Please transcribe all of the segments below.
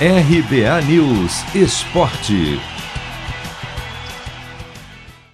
RBA News Esporte.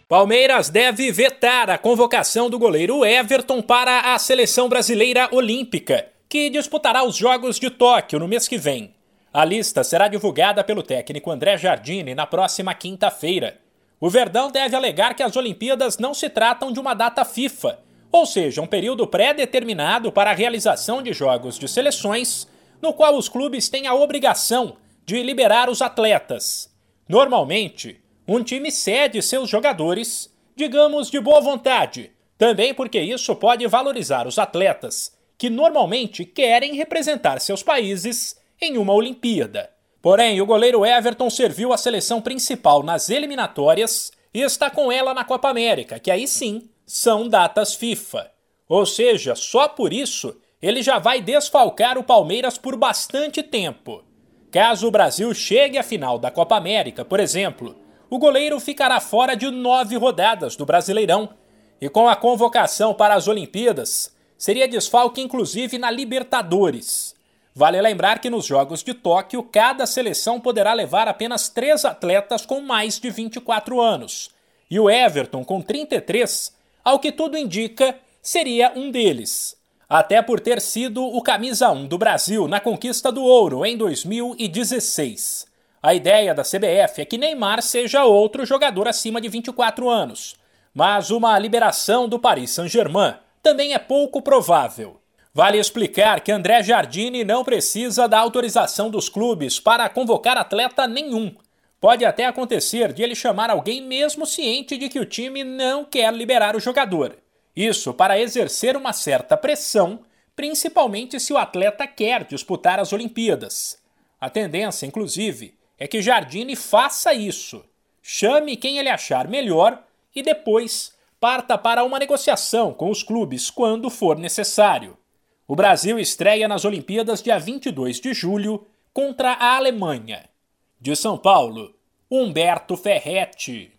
Palmeiras deve vetar a convocação do goleiro Everton para a seleção brasileira olímpica, que disputará os Jogos de Tóquio no mês que vem. A lista será divulgada pelo técnico André Jardine na próxima quinta-feira. O Verdão deve alegar que as Olimpíadas não se tratam de uma data FIFA, ou seja, um período pré-determinado para a realização de jogos de seleções no qual os clubes têm a obrigação de liberar os atletas. Normalmente, um time cede seus jogadores, digamos de boa vontade, também porque isso pode valorizar os atletas, que normalmente querem representar seus países em uma Olimpíada. Porém, o goleiro Everton serviu a seleção principal nas eliminatórias e está com ela na Copa América, que aí sim são datas FIFA. Ou seja, só por isso ele já vai desfalcar o Palmeiras por bastante tempo. Caso o Brasil chegue à final da Copa América, por exemplo, o goleiro ficará fora de nove rodadas do Brasileirão e com a convocação para as Olimpíadas, seria desfalque inclusive na Libertadores. Vale lembrar que nos Jogos de Tóquio, cada seleção poderá levar apenas três atletas com mais de 24 anos. E o Everton, com 33, ao que tudo indica, seria um deles até por ter sido o camisa 1 do Brasil na conquista do ouro em 2016. A ideia da CBF é que Neymar seja outro jogador acima de 24 anos, mas uma liberação do Paris Saint-Germain também é pouco provável. Vale explicar que André Jardine não precisa da autorização dos clubes para convocar atleta nenhum. Pode até acontecer de ele chamar alguém mesmo ciente de que o time não quer liberar o jogador. Isso para exercer uma certa pressão, principalmente se o atleta quer disputar as Olimpíadas. A tendência, inclusive, é que Jardine faça isso. Chame quem ele achar melhor e depois parta para uma negociação com os clubes quando for necessário. O Brasil estreia nas Olimpíadas dia 22 de julho contra a Alemanha. De São Paulo, Humberto Ferretti.